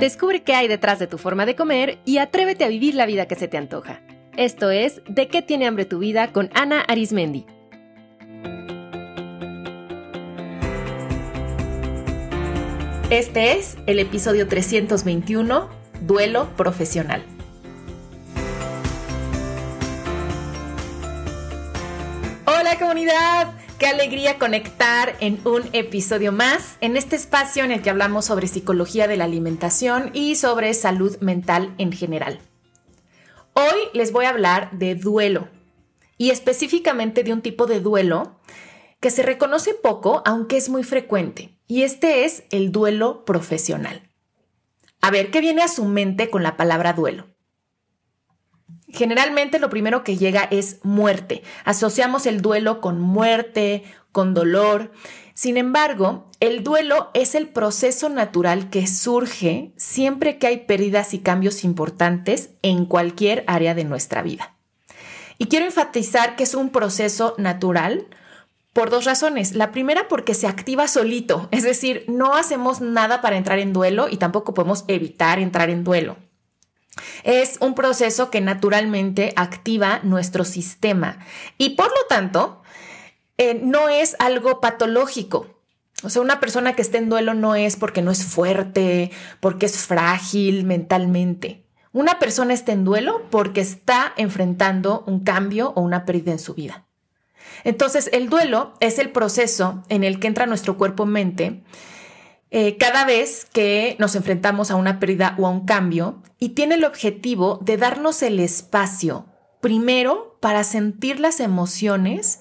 Descubre qué hay detrás de tu forma de comer y atrévete a vivir la vida que se te antoja. Esto es De qué tiene hambre tu vida con Ana Arismendi. Este es el episodio 321, Duelo Profesional. Hola comunidad, Qué alegría conectar en un episodio más, en este espacio en el que hablamos sobre psicología de la alimentación y sobre salud mental en general. Hoy les voy a hablar de duelo y específicamente de un tipo de duelo que se reconoce poco, aunque es muy frecuente, y este es el duelo profesional. A ver, ¿qué viene a su mente con la palabra duelo? Generalmente lo primero que llega es muerte. Asociamos el duelo con muerte, con dolor. Sin embargo, el duelo es el proceso natural que surge siempre que hay pérdidas y cambios importantes en cualquier área de nuestra vida. Y quiero enfatizar que es un proceso natural por dos razones. La primera porque se activa solito, es decir, no hacemos nada para entrar en duelo y tampoco podemos evitar entrar en duelo. Es un proceso que naturalmente activa nuestro sistema y por lo tanto eh, no es algo patológico. O sea, una persona que esté en duelo no es porque no es fuerte, porque es frágil mentalmente. Una persona está en duelo porque está enfrentando un cambio o una pérdida en su vida. Entonces, el duelo es el proceso en el que entra nuestro cuerpo-mente eh, cada vez que nos enfrentamos a una pérdida o a un cambio y tiene el objetivo de darnos el espacio, primero, para sentir las emociones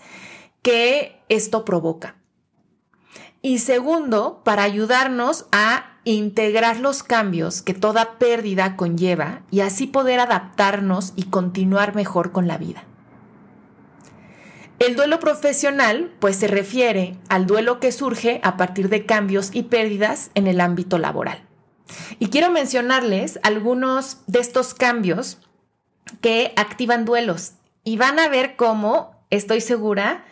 que esto provoca. Y segundo, para ayudarnos a integrar los cambios que toda pérdida conlleva y así poder adaptarnos y continuar mejor con la vida. El duelo profesional, pues se refiere al duelo que surge a partir de cambios y pérdidas en el ámbito laboral. Y quiero mencionarles algunos de estos cambios que activan duelos y van a ver cómo estoy segura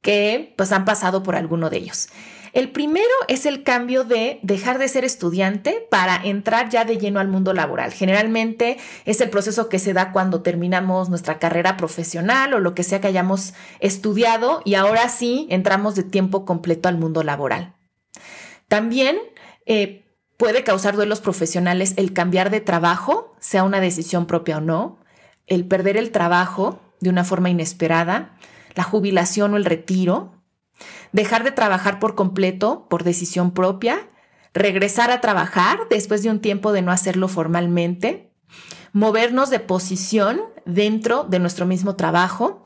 que pues han pasado por alguno de ellos. El primero es el cambio de dejar de ser estudiante para entrar ya de lleno al mundo laboral. Generalmente es el proceso que se da cuando terminamos nuestra carrera profesional o lo que sea que hayamos estudiado y ahora sí entramos de tiempo completo al mundo laboral. También eh, puede causar duelos profesionales el cambiar de trabajo, sea una decisión propia o no, el perder el trabajo de una forma inesperada, la jubilación o el retiro, dejar de trabajar por completo por decisión propia, regresar a trabajar después de un tiempo de no hacerlo formalmente, movernos de posición dentro de nuestro mismo trabajo,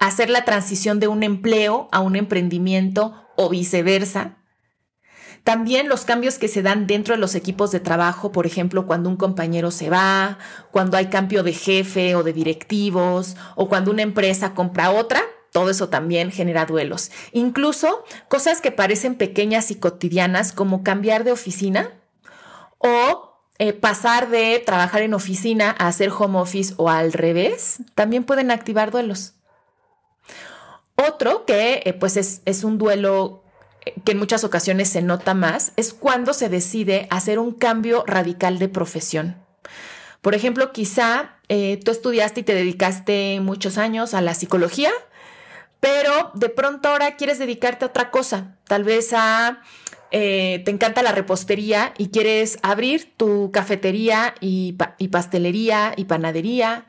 hacer la transición de un empleo a un emprendimiento o viceversa. También los cambios que se dan dentro de los equipos de trabajo, por ejemplo, cuando un compañero se va, cuando hay cambio de jefe o de directivos, o cuando una empresa compra otra, todo eso también genera duelos. Incluso cosas que parecen pequeñas y cotidianas como cambiar de oficina o eh, pasar de trabajar en oficina a hacer home office o al revés, también pueden activar duelos. Otro que eh, pues es, es un duelo eh, que en muchas ocasiones se nota más, es cuando se decide hacer un cambio radical de profesión. Por ejemplo, quizá tú estudiaste y te dedicaste muchos años a la psicología pero de pronto ahora quieres dedicarte a otra cosa, tal vez a... Eh, te encanta la repostería y quieres abrir tu cafetería y, pastelería y panadería,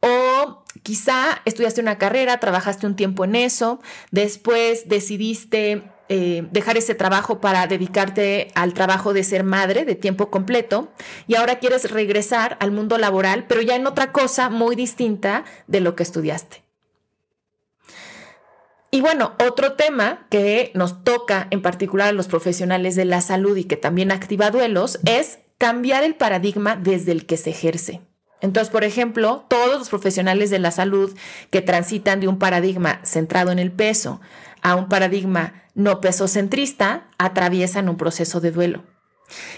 o quizá estudiaste una carrera, trabajaste un tiempo en eso, después decidiste eh, dejar ese trabajo para dedicarte al trabajo de ser madre de tiempo completo y ahora quieres regresar al mundo laboral, pero ya en otra cosa muy distinta de lo que estudiaste. Y bueno, otro tema que nos toca en particular a los profesionales de la salud y que también activa duelos es cambiar el paradigma desde el que se ejerce. Entonces, por ejemplo, todos los profesionales de la salud que transitan de un paradigma centrado en el peso a un paradigma no pesocentrista atraviesan un proceso de duelo.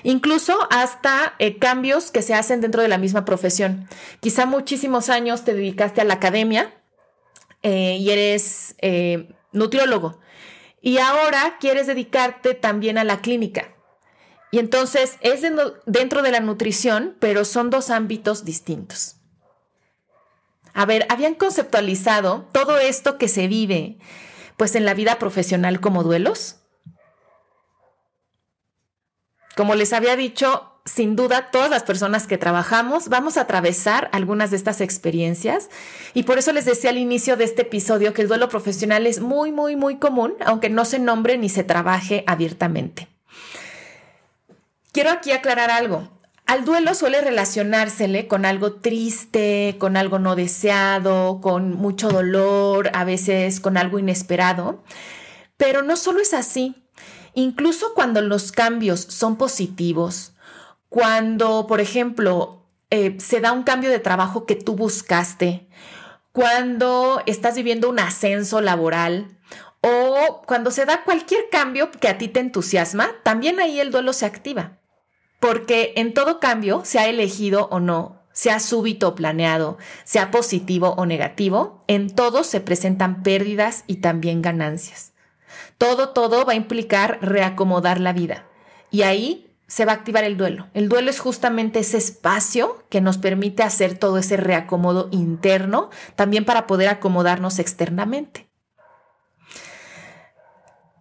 Incluso hasta eh, cambios que se hacen dentro de la misma profesión. Quizá muchísimos años te dedicaste a la academia eh, y eres eh, nutriólogo. Y ahora quieres dedicarte también a la clínica. Y entonces es dentro de la nutrición, pero son dos ámbitos distintos. A ver, ¿habían conceptualizado todo esto que se vive pues en la vida profesional como duelos? Como les había dicho, sin duda todas las personas que trabajamos vamos a atravesar algunas de estas experiencias y por eso les decía al inicio de este episodio que el duelo profesional es muy, muy, muy común, aunque no se nombre ni se trabaje abiertamente. Quiero aquí aclarar algo. Al duelo suele relacionársele con algo triste, con algo no deseado, con mucho dolor, a veces con algo inesperado, pero no solo es así. Incluso cuando los cambios son positivos, cuando, por ejemplo, eh, se da un cambio de trabajo que tú buscaste, cuando estás viviendo un ascenso laboral o cuando se da cualquier cambio que a ti te entusiasma, también ahí el duelo se activa. Porque en todo cambio, sea elegido o no, sea súbito o planeado, sea positivo o negativo, en todo se presentan pérdidas y también ganancias. Todo, todo va a implicar reacomodar la vida. Y ahí se va a activar el duelo. El duelo es justamente ese espacio que nos permite hacer todo ese reacomodo interno, también para poder acomodarnos externamente.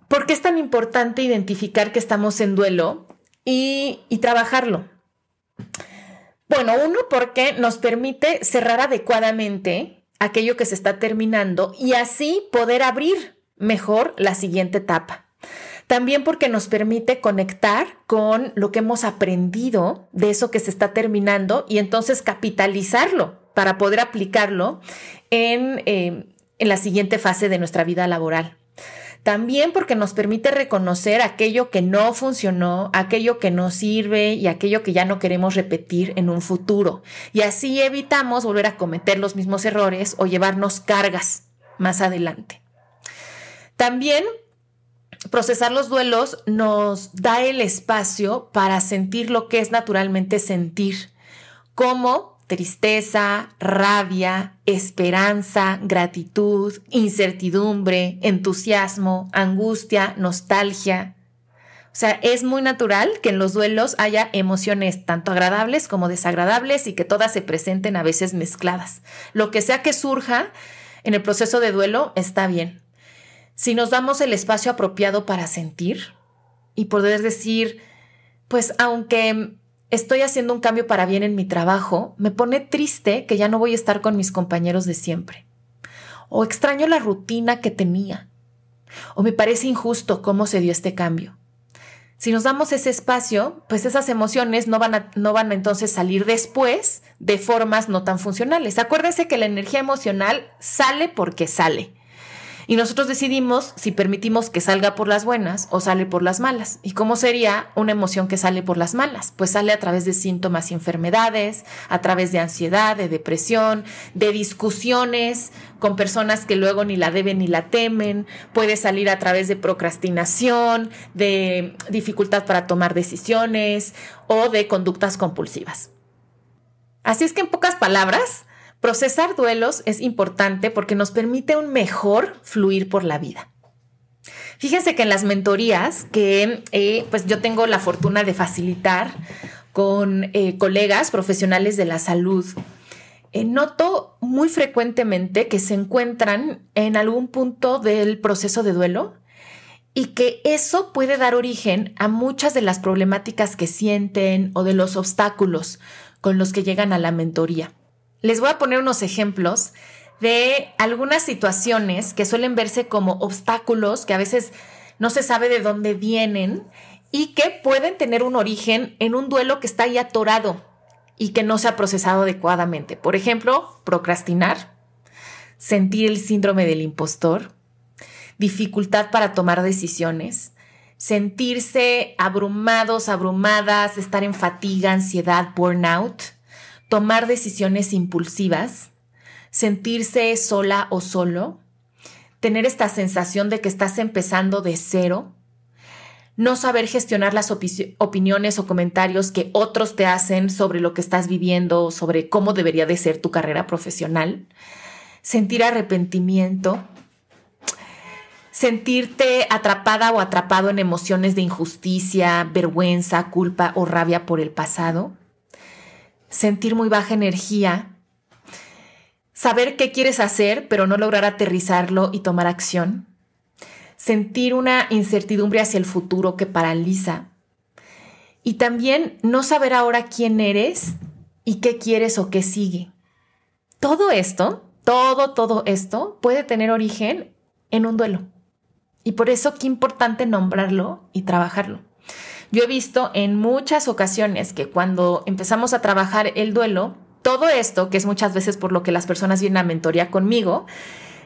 ¿Por qué es tan importante identificar que estamos en duelo y, y trabajarlo? Bueno, uno, porque nos permite cerrar adecuadamente aquello que se está terminando y así poder abrir mejor la siguiente etapa. También porque nos permite conectar con lo que hemos aprendido de eso que se está terminando y entonces capitalizarlo para poder aplicarlo en, eh, en la siguiente fase de nuestra vida laboral. También porque nos permite reconocer aquello que no funcionó, aquello que no sirve y aquello que ya no queremos repetir en un futuro. Y así evitamos volver a cometer los mismos errores o llevarnos cargas más adelante. También procesar los duelos nos da el espacio para sentir lo que es naturalmente sentir, como tristeza, rabia, esperanza, gratitud, incertidumbre, entusiasmo, angustia, nostalgia. O sea, es muy natural que en los duelos haya emociones tanto agradables como desagradables y que todas se presenten a veces mezcladas. Lo que sea que surja en el proceso de duelo está bien si nos damos el espacio apropiado para sentir y poder decir, pues aunque estoy haciendo un cambio para bien en mi trabajo, me pone triste que ya no voy a estar con mis compañeros de siempre. O extraño la rutina que tenía. O me parece injusto cómo se dio este cambio. Si nos damos ese espacio, pues esas emociones no van a, no van a entonces salir después de formas no tan funcionales. Acuérdense que la energía emocional sale porque sale. Y nosotros decidimos si permitimos que salga por las buenas o sale por las malas. ¿Y cómo sería una emoción que sale por las malas? Pues sale a través de síntomas y enfermedades, a través de ansiedad, de depresión, de discusiones con personas que luego ni la deben ni la temen, puede salir a través de procrastinación, de dificultad para tomar decisiones o de conductas compulsivas. Así es que en pocas palabras, Procesar duelos es importante porque nos permite un mejor fluir por la vida. Fíjense que en las mentorías que eh, pues yo tengo la fortuna de facilitar con eh, colegas profesionales de la salud, eh, noto muy frecuentemente que se encuentran en algún punto del proceso de duelo y que eso puede dar origen a muchas de las problemáticas que sienten o de los obstáculos con los que llegan a la mentoría. Les voy a poner unos ejemplos de algunas situaciones que suelen verse como obstáculos que a veces no se sabe de dónde vienen y que pueden tener un origen en un duelo que está ahí atorado y que no se ha procesado adecuadamente. Por ejemplo, procrastinar, sentir el síndrome del impostor, dificultad para tomar decisiones, sentirse abrumados, abrumadas, estar en fatiga, ansiedad, burnout, tomar decisiones impulsivas, sentirse sola o solo, tener esta sensación de que estás empezando de cero, no saber gestionar las opiniones o comentarios que otros te hacen sobre lo que estás viviendo, sobre cómo debería de ser tu carrera profesional, sentir arrepentimiento, sentirte atrapada o atrapado en emociones de injusticia, vergüenza, culpa o rabia por el pasado, sentir muy baja energía, saber qué quieres hacer pero no lograr aterrizarlo y tomar acción, sentir una incertidumbre hacia el futuro que paraliza y también no saber ahora quién eres y qué quieres o qué sigue. Todo esto, todo, todo esto puede tener origen en un duelo. Y por eso qué importante nombrarlo y trabajarlo. Yo he visto en muchas ocasiones que cuando empezamos a trabajar el duelo, todo esto, que es muchas veces por lo que las personas vienen a mentoría conmigo,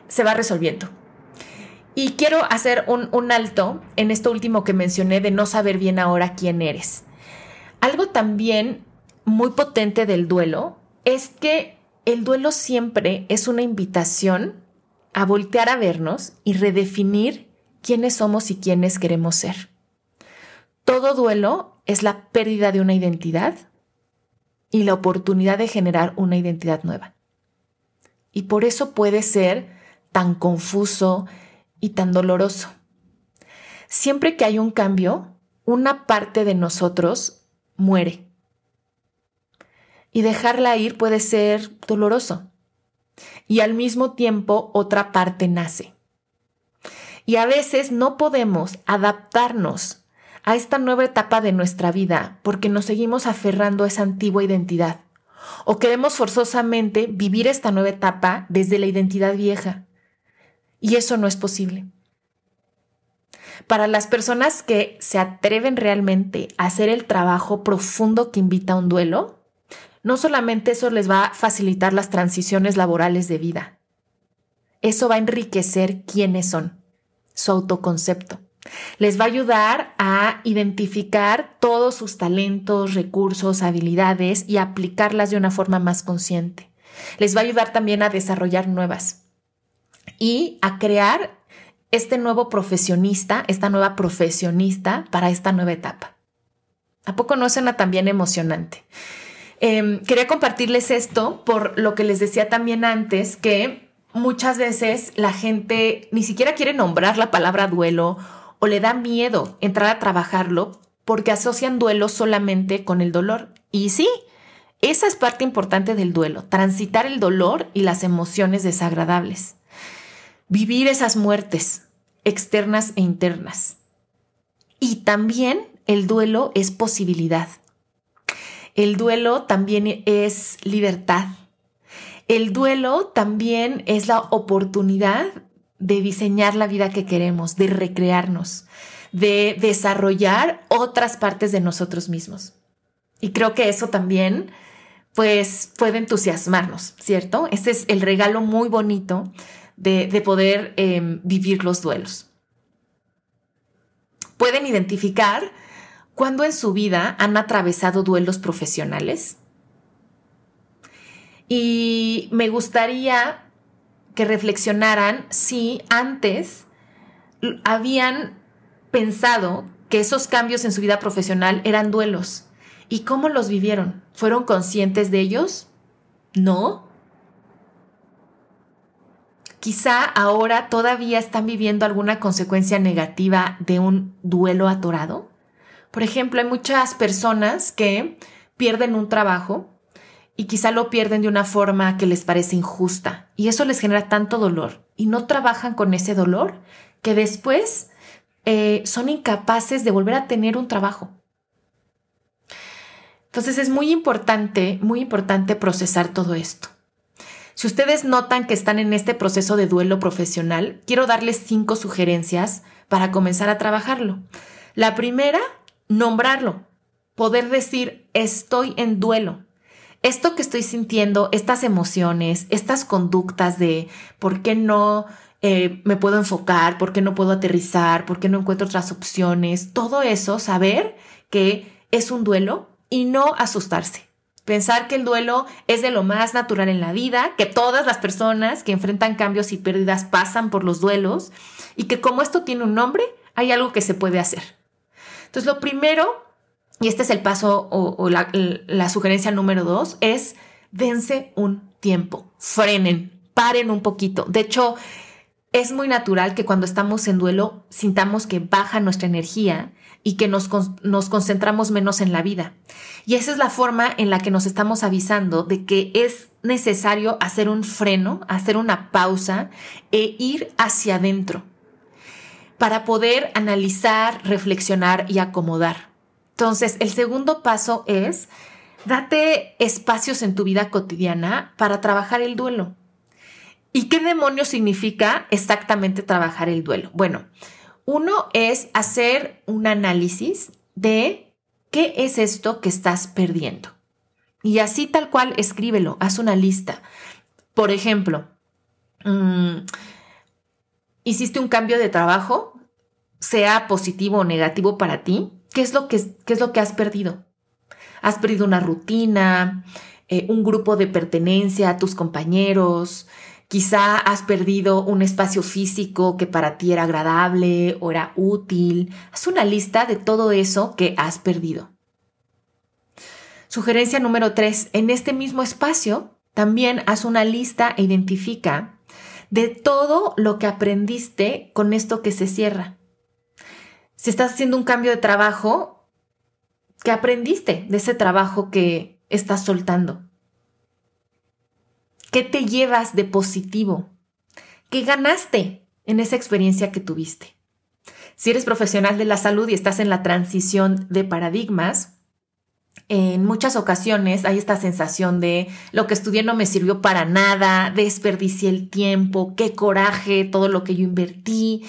se va resolviendo. Y quiero hacer un, un, alto en esto último que mencioné de no saber bien ahora quién eres. Algo también muy potente del duelo es que el duelo siempre es una invitación a voltear a vernos y redefinir quiénes somos y quiénes queremos ser. Todo duelo es la pérdida de una identidad y la oportunidad de generar una identidad nueva. Y por eso puede ser tan confuso y tan doloroso. Siempre que hay un cambio, una parte de nosotros muere. Y dejarla ir puede ser doloroso. Y al mismo tiempo otra parte nace. Y a veces no podemos adaptarnos a esta nueva etapa de nuestra vida porque nos seguimos aferrando a esa antigua identidad o queremos forzosamente vivir esta nueva etapa desde la identidad vieja. Y eso no es posible. Para las personas que se atreven realmente a hacer el trabajo profundo que invita a un duelo, no solamente eso les va a facilitar las transiciones laborales de vida, eso va a enriquecer quiénes son su autoconcepto. Les va a ayudar a identificar todos sus talentos, recursos, habilidades y aplicarlas de una forma más consciente. Les va a ayudar también a desarrollar nuevas y a crear este nuevo profesionista, esta nueva profesionista para esta nueva etapa. ¿A poco no suena también emocionante? Em, quería compartirles esto por lo que les decía también antes, que muchas veces la gente ni siquiera quiere nombrar la palabra duelo o le da miedo entrar a trabajarlo porque asocian duelo solamente con el dolor. Y sí, esa es parte importante del duelo, transitar el dolor y las emociones desagradables. Vivir esas muertes externas e internas. Y también el duelo es posibilidad. El duelo también es libertad el duelo también es la oportunidad de diseñar la vida que queremos, de recrearnos, de desarrollar otras partes de nosotros mismos. Y creo que eso también, pues, puede entusiasmarnos, ¿cierto? Ese es el regalo muy bonito de, poder em, vivir los duelos. Pueden identificar cuándo en su vida han atravesado duelos profesionales y me gustaría que reflexionaran si antes habían pensado que esos cambios en su vida profesional eran duelos. ¿Y cómo los vivieron? ¿Fueron conscientes de ellos? No. Quizá ahora todavía están viviendo alguna consecuencia negativa de un duelo atorado. Por ejemplo, hay muchas personas que pierden un trabajo y quizá lo pierden de una forma que les parece injusta y eso les genera tanto dolor y no trabajan con ese dolor que después eh, son incapaces de volver a tener un trabajo. Entonces es muy importante, muy importante procesar todo esto. Si ustedes notan que están en este proceso de duelo profesional, quiero darles cinco sugerencias para comenzar a trabajarlo. La primera, nombrarlo. Poder decir, estoy en duelo esto que estoy sintiendo, estas emociones, estas conductas de por qué no eh, me puedo enfocar, por qué no puedo aterrizar, por qué no encuentro otras opciones, todo eso, saber que es un duelo y no asustarse. Pensar que el duelo es de lo más natural en la vida, que todas las personas que enfrentan cambios y pérdidas pasan por los duelos y que como esto tiene un nombre, hay algo que se puede hacer. Entonces, lo primero y este es el paso o, la, sugerencia número dos, es dense un tiempo, frenen, paren un poquito. De hecho, es muy natural que cuando estamos en duelo sintamos que baja nuestra energía y que nos, nos, concentramos menos en la vida. Y esa es la forma en la que nos estamos avisando de que es necesario hacer un freno, hacer una pausa e ir hacia adentro para poder analizar, reflexionar y acomodar. Entonces, el segundo paso es date espacios en tu vida cotidiana para trabajar el duelo. ¿Y qué demonios significa exactamente trabajar el duelo? Bueno, uno es hacer un análisis de qué es esto que estás perdiendo. Y así tal cual, escríbelo, haz una lista. Por ejemplo, mm, hiciste un cambio de trabajo, sea positivo o negativo para ti, ¿qué es lo que, qué es lo que has perdido? Has perdido una rutina, eh, un grupo de pertenencia a tus compañeros, quizá has perdido un espacio físico que para ti era agradable o era útil. Haz una lista de todo eso que has perdido. Sugerencia número tres, en este mismo espacio también haz una lista e identifica de todo lo que aprendiste con esto que se cierra. Si estás haciendo un cambio de trabajo, ¿qué aprendiste de ese trabajo que estás soltando? ¿Qué te llevas de positivo? ¿Qué ganaste en esa experiencia que tuviste? Si eres profesional de la salud y estás en la transición de paradigmas, en muchas ocasiones hay esta sensación de lo que estudié no me sirvió para nada, desperdicié el tiempo, qué coraje, todo lo que yo invertí.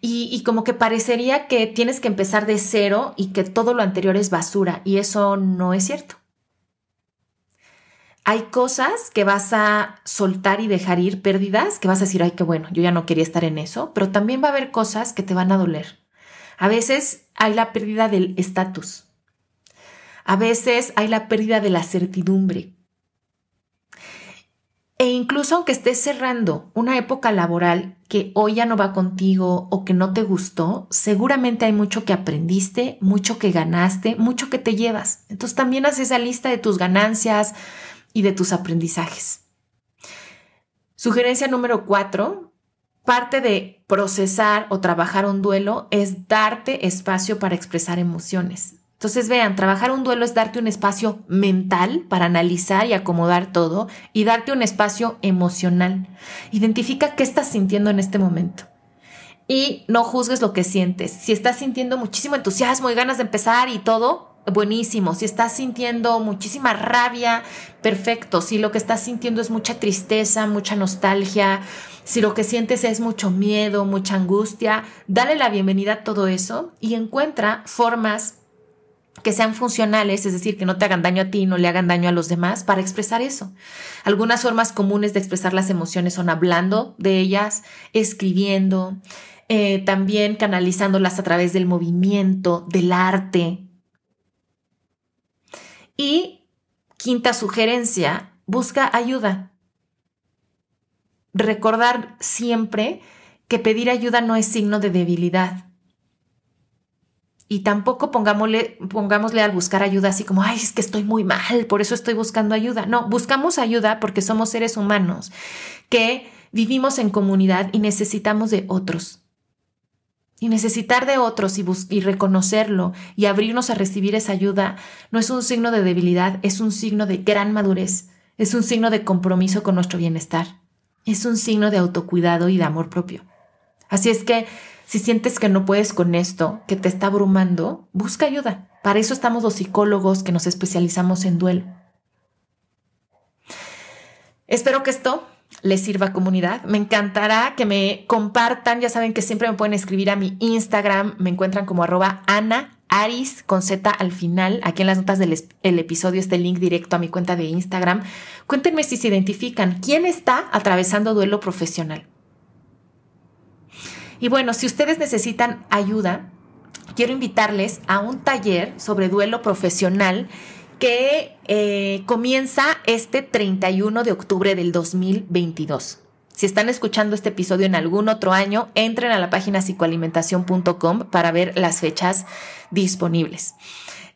Y, como que parecería que tienes que empezar de cero y que todo lo anterior es basura. Y eso no es cierto. Hay cosas que vas a soltar y dejar ir pérdidas, que vas a decir, ay, qué bueno, yo ya no quería estar en eso, pero también va a haber cosas que te van a doler. A veces hay la pérdida del estatus a veces hay la pérdida de la certidumbre. E incluso aunque estés cerrando una época laboral que hoy ya no va contigo o que no te gustó, seguramente hay mucho que aprendiste, mucho que ganaste, mucho que te llevas. Entonces también haz esa lista de tus ganancias y de tus aprendizajes. Sugerencia número cuatro, parte de procesar o trabajar un duelo es darte espacio para expresar emociones. Entonces, vean, trabajar un duelo es darte un espacio mental para analizar y acomodar todo y darte un espacio emocional. Identifica qué estás sintiendo en este momento. Y no juzgues lo que sientes. Si estás sintiendo muchísimo entusiasmo y ganas de empezar y todo, buenísimo. Si estás sintiendo muchísima rabia, perfecto. Si lo que estás sintiendo es mucha tristeza, mucha nostalgia, si lo que sientes es mucho miedo, mucha angustia, dale la bienvenida a todo eso y encuentra formas que sean funcionales, es decir, que no te hagan daño a ti, no le hagan daño a los demás, para expresar eso. Algunas formas comunes de expresar las emociones son hablando de ellas, escribiendo, eh, también canalizándolas a través del movimiento, del arte. Y quinta sugerencia, busca ayuda. Recordar siempre que pedir ayuda no es signo de debilidad y tampoco pongámosle, pongámosle al buscar ayuda así como, ay, es que estoy muy mal, por eso estoy buscando ayuda. No, buscamos ayuda porque somos seres humanos que vivimos en comunidad y necesitamos de otros. Y necesitar de otros y, y reconocerlo y abrirnos a recibir esa ayuda no es un signo de debilidad, es un signo de gran madurez, es un signo de compromiso con nuestro bienestar, es un signo de autocuidado y de amor propio. Así es que si sientes que no puedes con esto, que te está abrumando, busca ayuda. Para eso estamos los psicólogos que nos especializamos en duelo. Espero que esto les sirva comunidad. Me encantará que me compartan. Ya saben que siempre me pueden escribir a mi Instagram. Me encuentran como arroba Ana con Z al final. Aquí en las notas del episodio está el link directo a mi cuenta de Instagram. Cuéntenme si se identifican. ¿Quién está atravesando duelo profesional? Y bueno, si ustedes necesitan ayuda, quiero invitarles a un taller sobre duelo profesional que eh, comienza este 31 de octubre del 2022. Si están escuchando este episodio en algún otro año, entren a la página psicoalimentación.com para ver las fechas disponibles.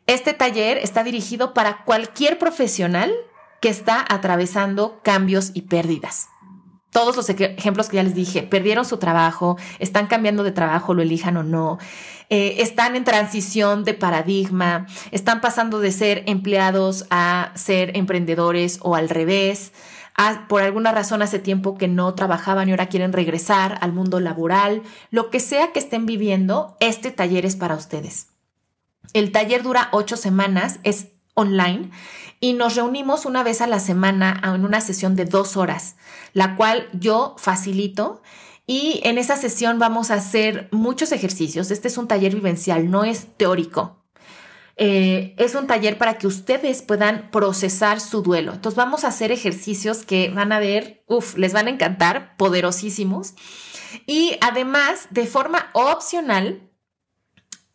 Este taller está dirigido para cualquier profesional que está atravesando cambios y pérdidas. Todos los ejemplos que ya les dije, perdieron su trabajo, están cambiando de trabajo, lo elijan o no, eh, están en transición de paradigma, están pasando de ser empleados a ser emprendedores o al revés. por alguna razón hace tiempo que no trabajaban y ahora quieren regresar al mundo laboral, lo que sea que estén viviendo, este taller es para ustedes. El taller dura ocho semanas, es online y nos reunimos una vez a la semana en una sesión de dos horas, la cual yo facilito. Y en esa sesión vamos a hacer muchos ejercicios. Este es un taller vivencial, no es teórico. Eh, es un taller para que ustedes puedan procesar su duelo. Entonces vamos a hacer ejercicios que van a ver, uff, les van a encantar, poderosísimos. Y además, de forma opcional,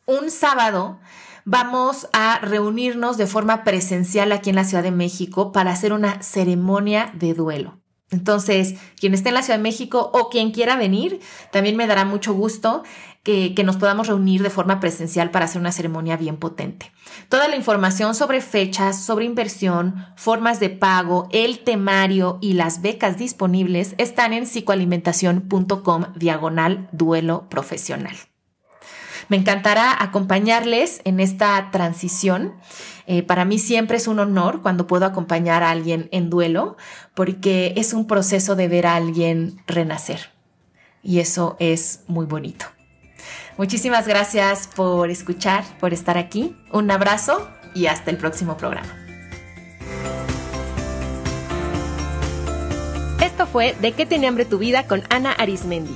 un sábado vamos a reunirnos de forma presencial aquí en la Ciudad de México para hacer una ceremonia de duelo. Entonces, quien esté en la Ciudad de México o quien quiera venir, también me dará mucho gusto que, nos podamos reunir de forma presencial para hacer una ceremonia bien potente. Toda la información sobre fechas, sobre inversión, formas de pago, el temario y las becas disponibles están en psicoalimentación.com diagonal duelo profesional. Me encantará acompañarles en esta transición. Eh, para mí siempre es un honor cuando puedo acompañar a alguien en duelo, porque es un proceso de ver a alguien renacer. Y eso es muy bonito. Muchísimas gracias por escuchar, por estar aquí. Un abrazo y hasta el próximo programa. Esto fue De qué tiene hambre tu vida con Ana Arismendi.